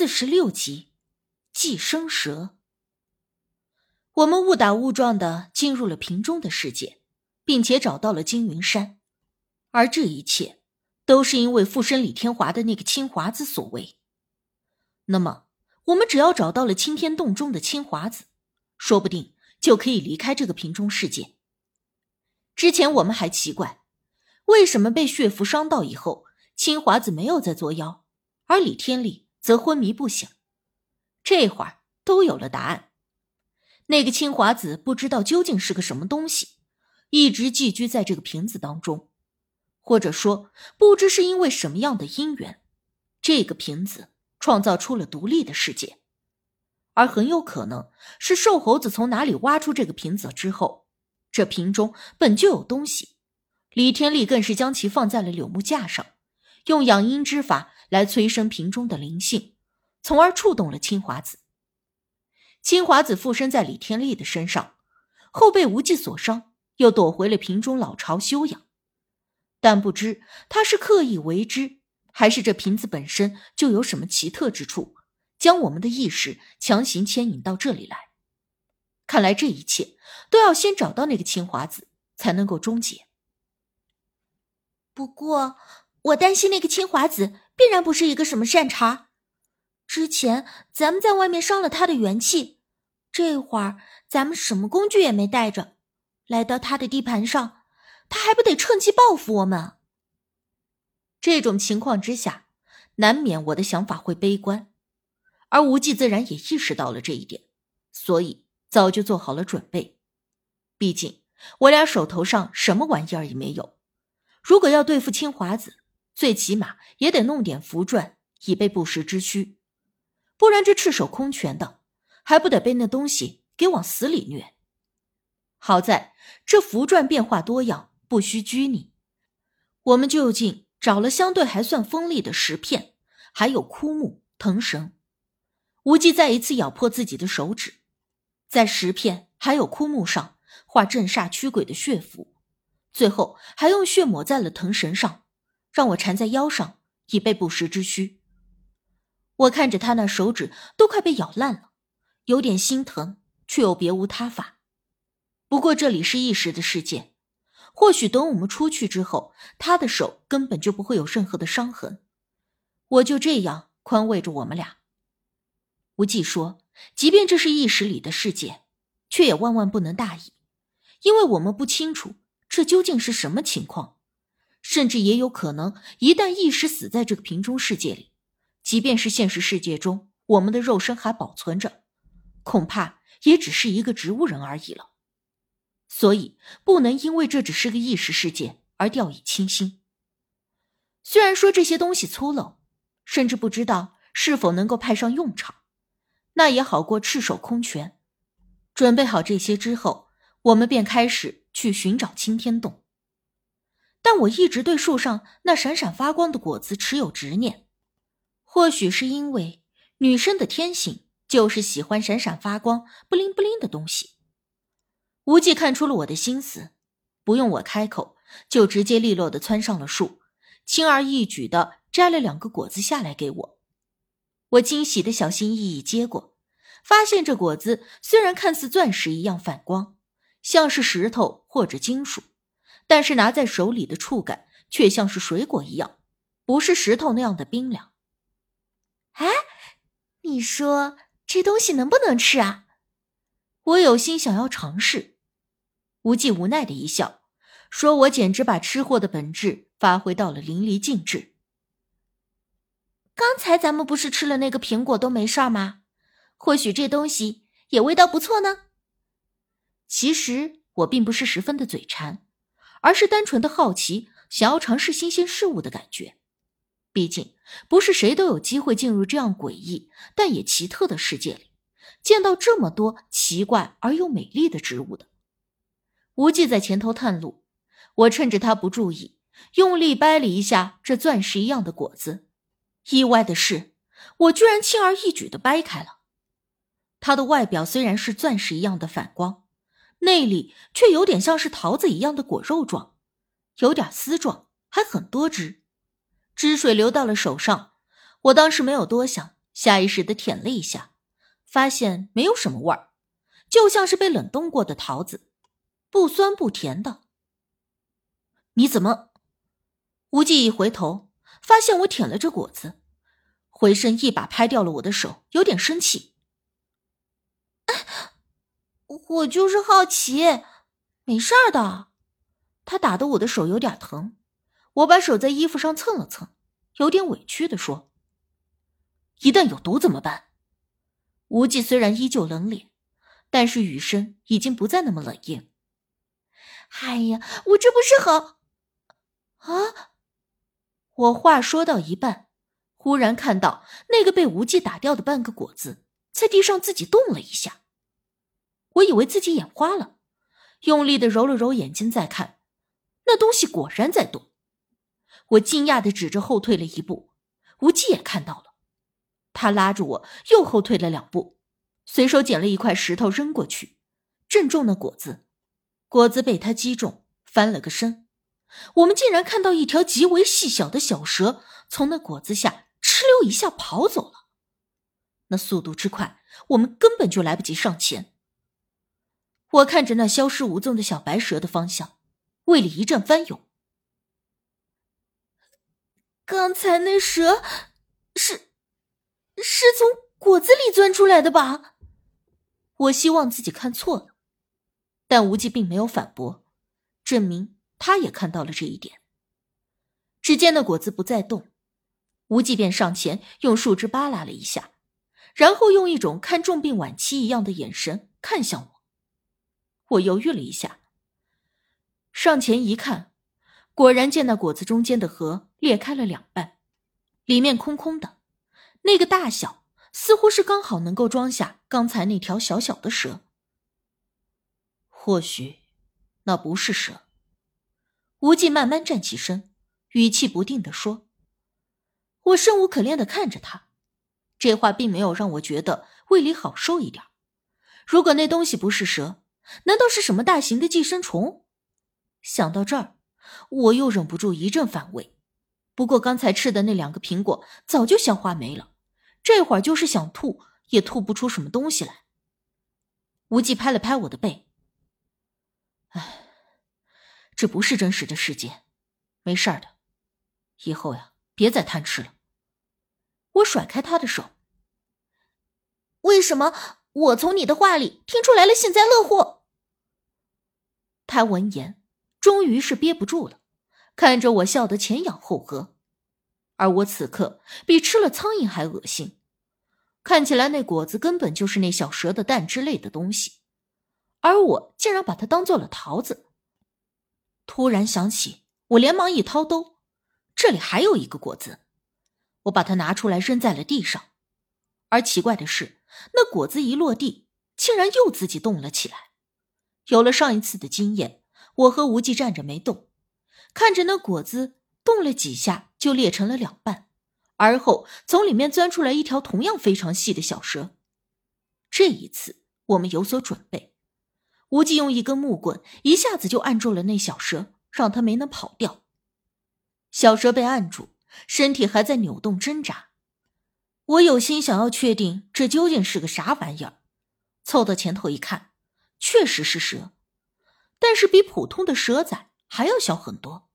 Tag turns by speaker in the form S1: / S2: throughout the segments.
S1: 四十六集，寄生蛇。我们误打误撞的进入了瓶中的世界，并且找到了金云山，而这一切都是因为附身李天华的那个青华子所为。那么，我们只要找到了青天洞中的青华子，说不定就可以离开这个瓶中世界。之前我们还奇怪，为什么被血符伤到以后，青华子没有再作妖，而李天力。则昏迷不醒，这会儿都有了答案。那个清华子不知道究竟是个什么东西，一直寄居在这个瓶子当中，或者说，不知是因为什么样的因缘，这个瓶子创造出了独立的世界，而很有可能是瘦猴子从哪里挖出这个瓶子之后，这瓶中本就有东西，李天力更是将其放在了柳木架上，用养阴之法。来催生瓶中的灵性，从而触动了青华子。青华子附身在李天力的身上，后被无忌所伤，又躲回了瓶中老巢休养。但不知他是刻意为之，还是这瓶子本身就有什么奇特之处，将我们的意识强行牵引到这里来。看来这一切都要先找到那个青华子，才能够终结。
S2: 不过，我担心那个青华子。必然不是一个什么善茬。之前咱们在外面伤了他的元气，这会儿咱们什么工具也没带着，来到他的地盘上，他还不得趁机报复我们？
S1: 这种情况之下，难免我的想法会悲观，而无忌自然也意识到了这一点，所以早就做好了准备。毕竟我俩手头上什么玩意儿也没有，如果要对付青华子。最起码也得弄点符篆，以备不时之需，不然这赤手空拳的，还不得被那东西给往死里虐？好在这符篆变化多样，不需拘泥。我们就近找了相对还算锋利的石片，还有枯木、藤绳。无忌再一次咬破自己的手指，在石片还有枯木上画镇煞驱鬼的血符，最后还用血抹在了藤绳上。让我缠在腰上，以备不时之需。我看着他那手指都快被咬烂了，有点心疼，却又别无他法。不过这里是一时的世界，或许等我们出去之后，他的手根本就不会有任何的伤痕。我就这样宽慰着我们俩。无忌说：“即便这是一时里的世界，却也万万不能大意，因为我们不清楚这究竟是什么情况。”甚至也有可能，一旦意识死在这个瓶中世界里，即便是现实世界中，我们的肉身还保存着，恐怕也只是一个植物人而已了。所以，不能因为这只是个意识世界而掉以轻心。虽然说这些东西粗陋，甚至不知道是否能够派上用场，那也好过赤手空拳。准备好这些之后，我们便开始去寻找青天洞。但我一直对树上那闪闪发光的果子持有执念，或许是因为女生的天性就是喜欢闪闪发光、不灵不灵的东西。无忌看出了我的心思，不用我开口，就直接利落的窜上了树，轻而易举的摘了两个果子下来给我。我惊喜的小心翼翼接过，发现这果子虽然看似钻石一样反光，像是石头或者金属。但是拿在手里的触感却像是水果一样，不是石头那样的冰凉。
S2: 哎，你说这东西能不能吃啊？
S1: 我有心想要尝试。无忌无奈的一笑，说：“我简直把吃货的本质发挥到了淋漓尽致。
S2: 刚才咱们不是吃了那个苹果都没事吗？或许这东西也味道不错呢。”
S1: 其实我并不是十分的嘴馋。而是单纯的好奇，想要尝试新鲜事物的感觉。毕竟不是谁都有机会进入这样诡异但也奇特的世界里，见到这么多奇怪而又美丽的植物的。无忌在前头探路，我趁着他不注意，用力掰了一下这钻石一样的果子。意外的是，我居然轻而易举的掰开了。它的外表虽然是钻石一样的反光。内里却有点像是桃子一样的果肉状，有点丝状，还很多汁，汁水流到了手上。我当时没有多想，下意识的舔了一下，发现没有什么味儿，就像是被冷冻过的桃子，不酸不甜的。你怎么？无忌一回头，发现我舔了这果子，回身一把拍掉了我的手，有点生气。
S2: 我就是好奇，没事儿的。
S1: 他打的我的手有点疼，我把手在衣服上蹭了蹭，有点委屈的说：“一旦有毒怎么办？”无忌虽然依旧冷脸，但是语声已经不再那么冷硬。
S2: 哎呀，我这不是好
S1: 啊！我话说到一半，忽然看到那个被无忌打掉的半个果子在地上自己动了一下，我以为自己眼花了，用力的揉了揉眼睛再看。那东西果然在动，我惊讶的指着后退了一步，无忌也看到了，他拉住我又后退了两步，随手捡了一块石头扔过去，正中那果子，果子被他击中，翻了个身，我们竟然看到一条极为细小的小蛇从那果子下哧溜一下跑走了，那速度之快，我们根本就来不及上前。我看着那消失无踪的小白蛇的方向。胃里一阵翻涌，
S2: 刚才那蛇是是从果子里钻出来的吧？
S1: 我希望自己看错了，但无忌并没有反驳，证明他也看到了这一点。只见那果子不再动，无忌便上前用树枝扒拉了一下，然后用一种看重病晚期一样的眼神看向我。我犹豫了一下。上前一看，果然见那果子中间的核裂开了两半，里面空空的，那个大小似乎是刚好能够装下刚才那条小小的蛇。或许，那不是蛇。无忌慢慢站起身，语气不定的说：“我生无可恋的看着他，这话并没有让我觉得胃里好受一点。如果那东西不是蛇，难道是什么大型的寄生虫？”想到这儿，我又忍不住一阵反胃。不过刚才吃的那两个苹果早就消化没了，这会儿就是想吐也吐不出什么东西来。无忌拍了拍我的背：“哎，这不是真实的世界，没事的。以后呀，别再贪吃了。”我甩开他的手：“
S2: 为什么我从你的话里听出来了幸灾乐祸？”
S1: 他闻言。终于是憋不住了，看着我笑得前仰后合，而我此刻比吃了苍蝇还恶心。看起来那果子根本就是那小蛇的蛋之类的东西，而我竟然把它当做了桃子。突然想起，我连忙一掏兜，这里还有一个果子，我把它拿出来扔在了地上。而奇怪的是，那果子一落地，竟然又自己动了起来。有了上一次的经验。我和无忌站着没动，看着那果子动了几下就裂成了两半，而后从里面钻出来一条同样非常细的小蛇。这一次我们有所准备，无忌用一根木棍一下子就按住了那小蛇，让它没能跑掉。小蛇被按住，身体还在扭动挣扎。我有心想要确定这究竟是个啥玩意儿，凑到前头一看，确实是蛇。但是比普通的蛇仔还要小很多，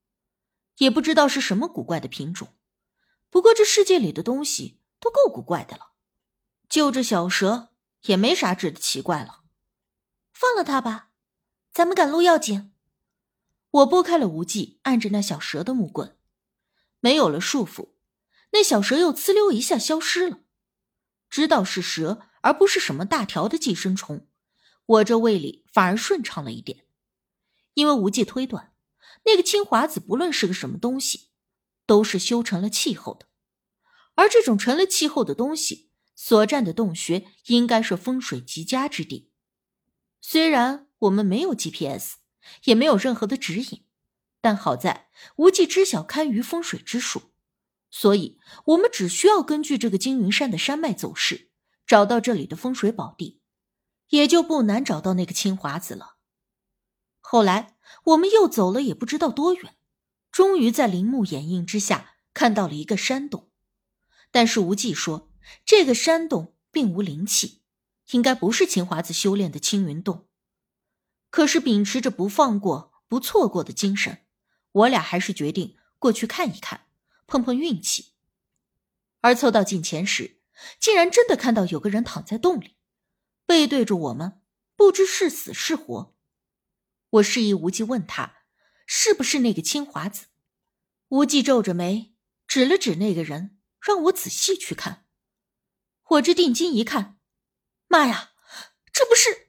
S1: 也不知道是什么古怪的品种。不过这世界里的东西都够古怪的了，就这小蛇也没啥值得奇怪了。
S2: 放了它吧，咱们赶路要紧。
S1: 我拨开了无忌按着那小蛇的木棍，没有了束缚，那小蛇又呲溜一下消失了。知道是蛇而不是什么大条的寄生虫，我这胃里反而顺畅了一点。因为无忌推断，那个青华子不论是个什么东西，都是修成了气候的，而这种成了气候的东西所占的洞穴，应该是风水极佳之地。虽然我们没有 GPS，也没有任何的指引，但好在无忌知晓堪舆风水之术，所以我们只需要根据这个金云山的山脉走势，找到这里的风水宝地，也就不难找到那个青华子了。后来我们又走了也不知道多远，终于在林木掩映之下看到了一个山洞。但是无忌说这个山洞并无灵气，应该不是青华子修炼的青云洞。可是秉持着不放过、不错过的精神，我俩还是决定过去看一看，碰碰运气。而凑到近前时，竟然真的看到有个人躺在洞里，背对着我们，不知是死是活。我示意无忌问他，是不是那个清华子？无忌皱着眉，指了指那个人，让我仔细去看。我这定睛一看，妈呀，这不是